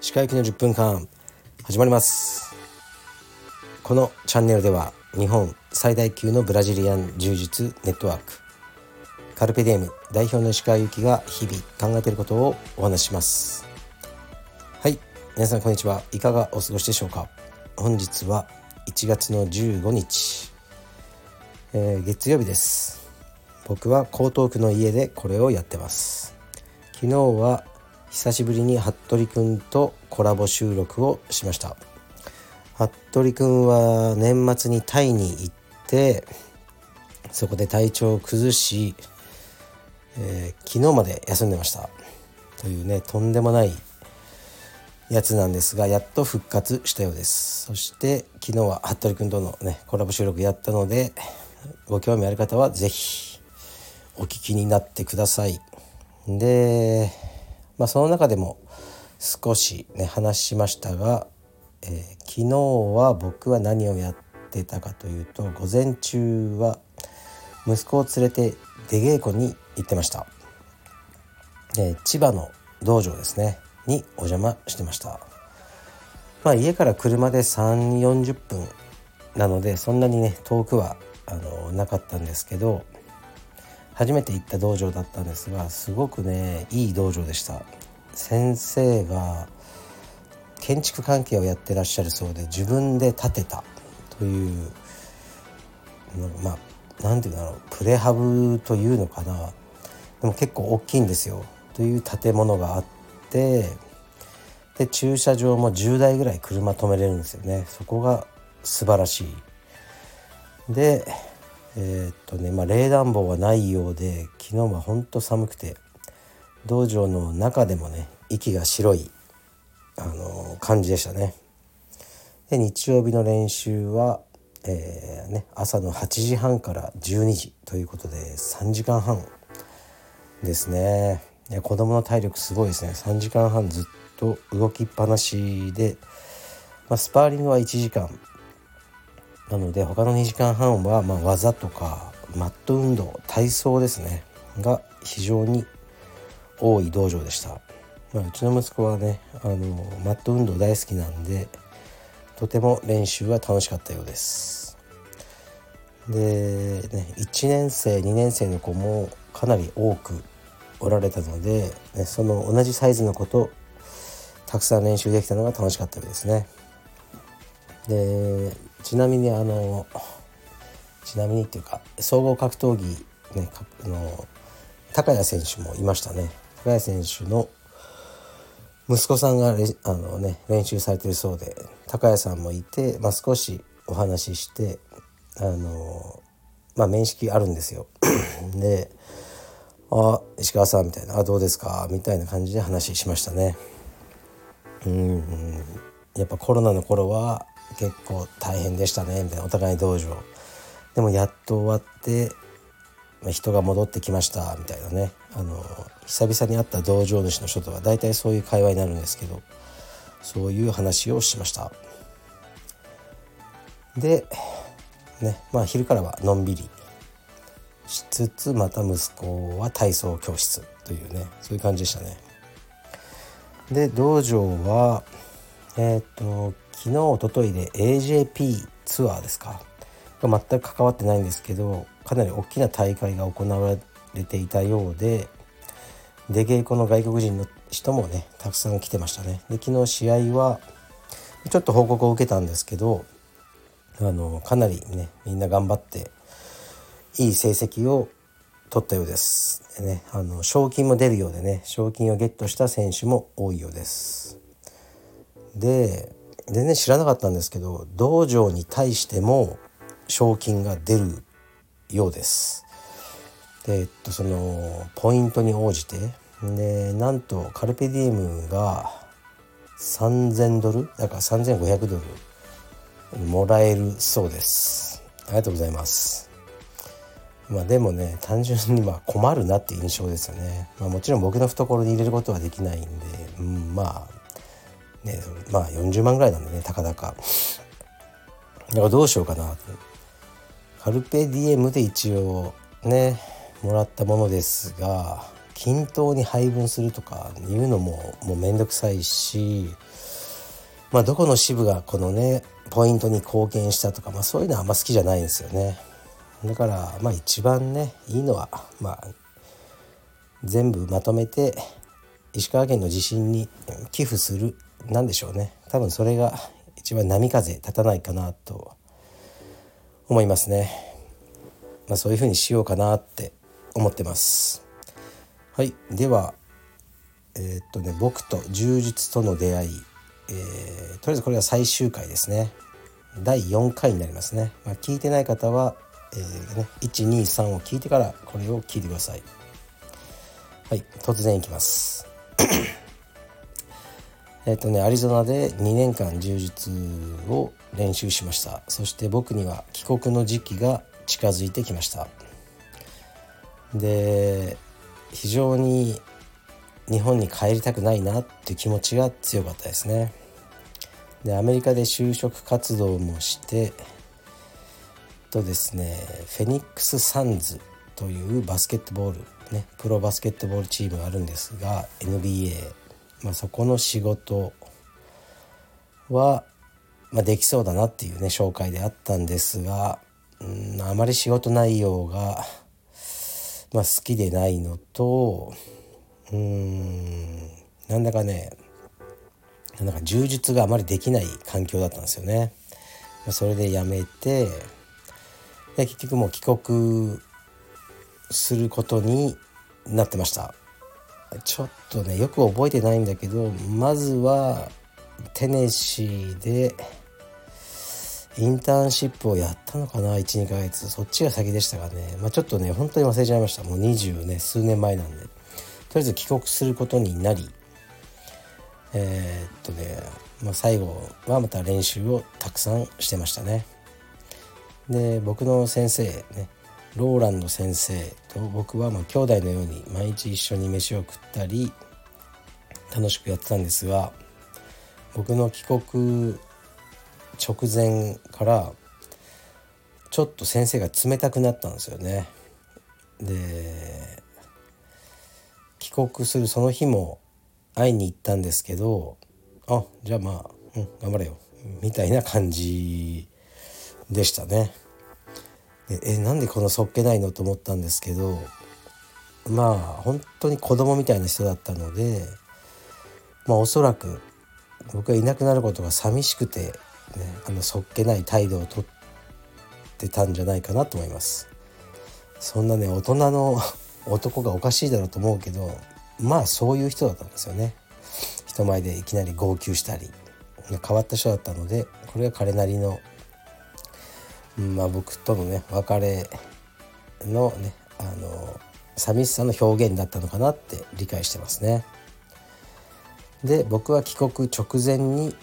歯科行きの10分間始まります。このチャンネルでは日本最大級のブラジリアン柔術ネットワークカルペディエム代表の石川由紀が日々考えていることをお話しします。はい皆さんこんにちは。いかがお過ごしでしょうか。本日は1月の15日、えー、月曜日です。僕は江東区の家でこれをやってます。昨日は久しぶりに服部くんとコラボ収録をしました。服部くんは年末にタイに行ってそこで体調を崩し、えー、昨日まで休んでました。というねとんでもないやつなんですがやっと復活したようです。そして昨日は服部くんとのねコラボ収録やったのでご興味ある方は是非お聞きになってください。でまあ、その中でも少しね話しましたが、えー、昨日は僕は何をやってたかというと午前中は息子を連れて出稽古に行ってました、え、千葉の道場ですねにお邪魔してました。まあ家から車で3 4 0分なのでそんなにね遠くはあのなかったんですけど初めて行った道場だったんですがすごくねいい道場でした。先生が建築関係をやってらっしゃるそうで自分で建てた。というまあ何て言うんだろう。プレハブというのかな。でも結構大きいんですよ。という建物があってで駐車場も10台ぐらい車止めれるんですよね。そこが素晴らしい。でえー、っとねまあ冷暖房はないようで昨日はほんと寒くて道場の中でもね息が白い、あのー、感じでしたね。で日曜日の練習は、えーね、朝の8時半から12時ということで3時間半ですね。いや子供の体力すごいですね3時間半ずっと動きっぱなしで、まあ、スパーリングは1時間なので他の2時間半はま技とかマット運動体操ですね。が非常に多い道場でした、まあ、うちの息子はねあのマット運動大好きなんでとても練習は楽しかったようです。で、ね、1年生2年生の子もかなり多くおられたので、ね、その同じサイズの子とたくさん練習できたのが楽しかったようですね。でちなみにあのちなみにっていうか総合格闘技ねあの高谷選手もいましたね高谷選手の息子さんがあの、ね、練習されてるそうで高谷さんもいて、まあ、少しお話ししてあのまあ面識あるんですよ。で「あ石川さん」みたいな「あどうですか?」みたいな感じで話しましたね。うんやっぱコロナの頃は結構大変でしたねみたいな。お互い道場。でもやっと終わって人が戻ってきましたみたいなね。あの久々に会った道場主の人とは大体そういう会話になるんですけどそういう話をしました。でねまあ昼からはのんびりしつつまた息子は体操教室というねそういう感じでしたね。で道場はえっ、と昨日おとといで AJP ツアーですか。が全く関わってないんですけどかなり大きな大会が行われていたようで出稽古の外国人の人もねたくさん来てましたね。で昨日試合はちょっと報告を受けたんですけどあのかなりねみんな頑張っていい成績を取ったようです。でねあの賞金も出るようでね賞金をゲットした選手も多いようです。で全然知らなかったんですけど道場に対しても賞金が出るようです。で、えっと、そのポイントに応じてでなんとカルペディエムが3,000ドルだから3,500ドルもらえるそうです。ありがとうございます。まあでもね単純にまあ困るなって印象ですよね。まあ、もちろん僕の懐に入れることはできないんで、うん、まあねまあ40万ぐらいなんでねたかだか。だからどうしようかなカルペディエムで一応ねもらったものですが均等に配分するとかいうのももうめんどくさいしまあどこの支部がこのねポイントに貢献したとか、まあ、そういうのはあんま好きじゃないんですよね。だからまあ一番ねいいのはまあ全部まとめて石川県の地震に寄付するなんでしょうね。多分それが一番波風立たないかなと思いますね、まあ、そういうふうにしようかなって思ってます。はい。ではえー、っとね僕と充実との出会い、えー、とりあえずこれは最終回ですね。第4回になりますね、まあ、聞いてない方は、えーね、123を聞いてからこれを聞いてください。はい。突然いきます。えっとねアリゾナで2年間柔術を練習しました。そして僕には帰国の時期が近づいてきました。で非常に日本に帰りたくないなって気持ちが強かったですね。でアメリカで就職活動もしてとですねフェニックス・サンズというバスケットボールねプロバスケットボールチームがあるんですが NBA、まあ、そこの仕事は、まあ、できそうだなっていうね紹介であったんですが、うん、あまり仕事内容が、まあ、好きでないのとうんなんだかねなんか充実があまりできない環境だったんですよね。それで辞めてで結局もう帰国することになってましたちょっとねよく覚えてないんだけどまずはテネシーでインターンシップをやったのかな12ヶ月そっちが先でしたがね、まあ、ちょっとね本当に忘れちゃいました。もう20ね数年前なんで。とりあえず帰国することになり。えー、っとね、まあ、最後はまた練習をたくさんしてましたね。で僕の先生ねローランド先生と僕はまあ兄弟のように毎日一緒に飯を食ったり楽しくやってたんですが僕の帰国直前からちょっと先生が冷たくなったんですよね。で帰国するその日も会いに行ったんですけどあじゃあまあ、うん、頑張れよみたいな感じでしたね。でえなんでこのそっけないのと思ったんですけどまあ本当に子供みたいな人だったのでまあおそらく僕がいなくなることが寂しくて、ね、あのそっけない態度をとってたんじゃないかなと思います。そんなね大人の男がおかしいだろうと思うけどまあそういう人だったんですよね。人前でいきなり号泣したり変わった人だったのでこれが彼なりのまあ、僕とのね別れのねあの寂しさの表現だったのかなって理解してますね。で僕は帰国直前に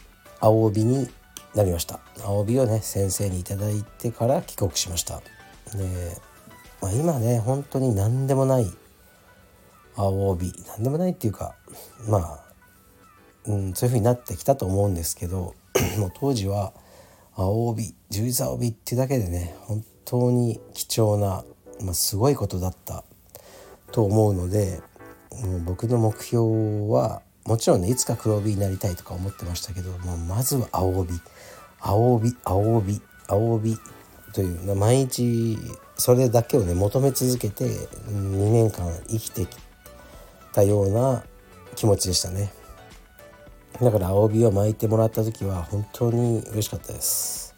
青帯になりました青帯をね先生に頂いてから帰国しましたで、まあ、今ね本当に何でもない青帯何でもないっていうかまあ、うん、そういう風になってきたと思うんですけど もう当時は青帯十字青帯っていうだけでね本当に貴重な、まあ、すごいことだったと思うのでもう僕の目標はもちろんねいつか黒帯になりたいとか思ってましたけどもまずは青帯青帯青帯青帯という毎日それだけをね求め続けて2年間生きてきたような気持ちでしたね。だから青帯を巻いてもらった時は本当に嬉しかったです。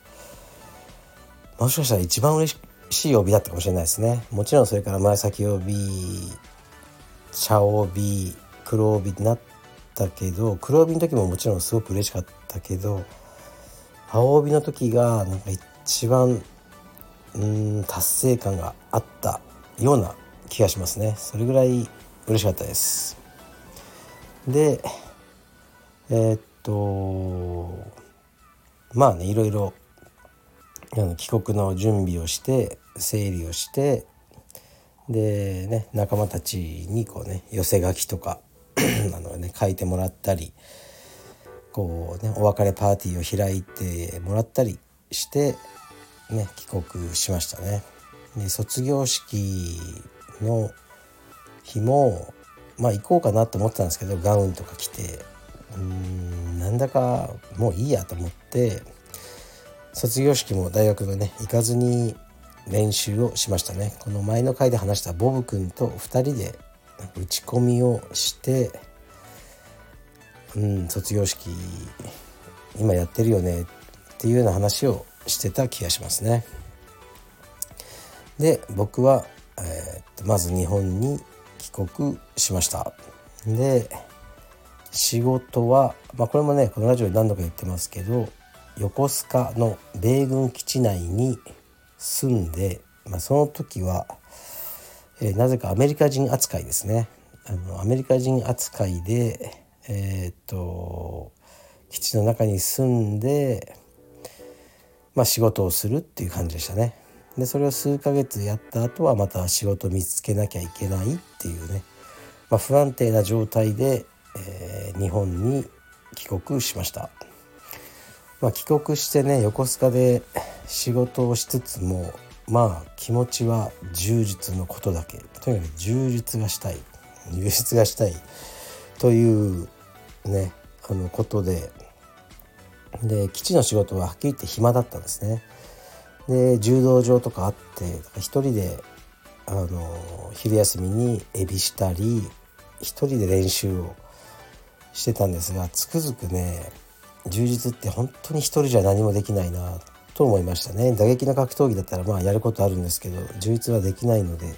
もしかしたら一番嬉しい帯だったかもしれないですね。もちろんそれから紫帯茶帯黒帯になったけど黒帯の時ももちろんすごく嬉しかったけど青帯の時がなんか一番うん達成感があったような気がしますね。それぐらい嬉しかったです。でえー、っとまあねいろいろあの帰国の準備をして整理をしてでね仲間たちにこうね寄せ書きとか あの、ね、書いてもらったりこうねお別れパーティーを開いてもらったりしてね帰国しましたね。で卒業式の日もまあ行こうかなと思ってたんですけどガウンとか着てうんなんだかもういいやと思って卒業式も大学のね行かずに練習をしましたねこの前の回で話したボブ君と2人で打ち込みをしてうん卒業式今やってるよねっていうような話をしてた気がしますね。で僕は、えー、まず日本に帰国しましたで仕事は、まあ、これもねこのラジオで何度か言ってますけど横須賀の米軍基地内に住んで、まあ、その時は、えー、なぜかアメリカ人扱いですねあのアメリカ人扱いでえー、っと基地の中に住んで、まあ、仕事をするっていう感じでしたね。でそれを数ヶ月やった後はまた仕事見つけなきゃいけないっていうね、まあ、不安定な状態で、えー、日本に帰国しました、まあ、帰国してね横須賀で仕事をしつつもまあ気持ちは充実のことだけ。とにかく充実がしたい。充実がしたい。というねあのことで。で基地の仕事ははっきり言って暇だったんですね。で柔道場とかあって一人であの昼休みにエビしたり一人で練習をしてたんですがつくづくね充実って本当に一人じゃ何もできないなと思いましたね打撃の格闘技だったらまあやることあるんですけど充実はできないので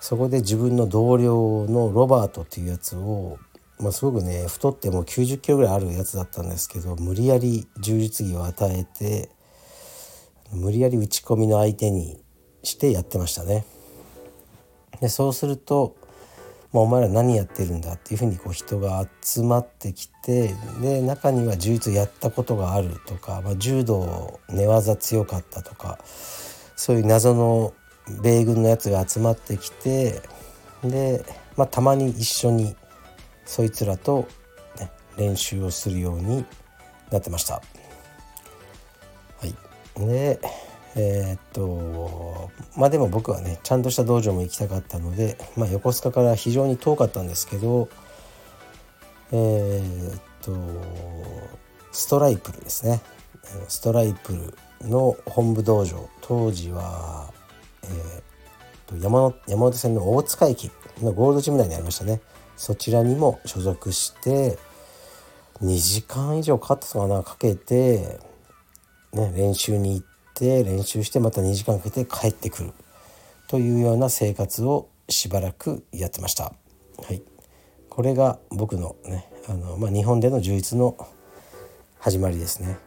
そこで自分の同僚のロバートっていうやつを、まあ、すごくね太ってもう90キロぐらいあるやつだったんですけど無理やり充実技を与えて無理やり打ち込みの相手にしてやってましたね。でそうすると「まあ、お前ら何やってるんだ」っていうふうにこう人が集まってきてで中には柔術やったことがあるとか、まあ、柔道寝技強かったとかそういう謎の米軍のやつが集まってきてで、まあ、たまに一緒にそいつらと、ね、練習をするようになってました。はいでえー、っとまあでも僕はねちゃんとした道場も行きたかったので、まあ、横須賀から非常に遠かったんですけどえー、っとストライプルですね。ストライプルの本部道場。当時は、えー、と山山手線の大塚駅のゴールドジム内にありましたね。そちらにも所属して2時間以上かかったかなかけてね、練習に行って練習してまた2時間かけて帰ってくるというような生活をしばらくやってました。はい、これが僕のねあの、まあ、日本での充実の始まりですね。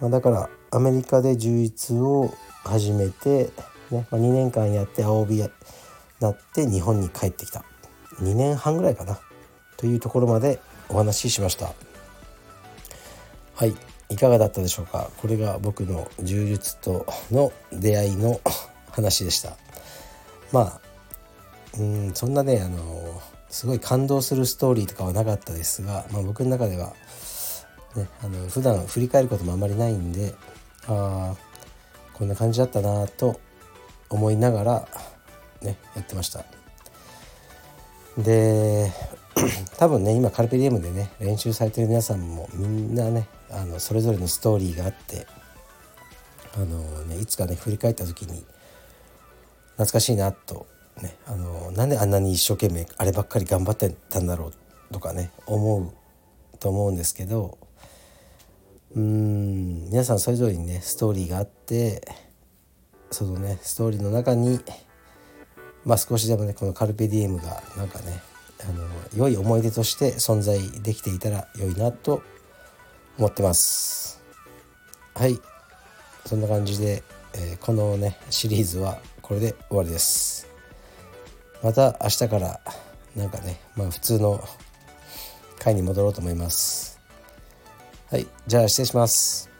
まあ、だからアメリカで充実を始めて、ねまあ、2年間やって青帯なって日本に帰ってきた2年半ぐらいかなというところまでお話ししました。はいいかがだったでしょうか？これが僕の柔術との出会いの話でした。まあうんそんなねあのすごい感動するストーリーとかはなかったですが、まあ、僕の中では、ね、あの普段振り返ることもあまりないんでああこんな感じだったなと思いながらねやってました。で 多分ね今カルペディエムでね練習されてる皆さんもみんなねあのそれぞれのストーリーがあってあの、ね、いつかね振り返った時に懐かしいなと、ね、あのなんであんなに一生懸命あればっかり頑張ってたんだろうとかね思うと思うんですけどうん皆さんそれぞれにねストーリーがあってそのねストーリーの中にまあ少しでもねこのカルペディエムがなんかねあの良い思い出として存在できていたら良いなと思ってます。はい。そんな感じで、えー、このねシリーズはこれで終わりです。また明日からなんかねまあ普通の回に戻ろうと思います。はい。じゃあ失礼します。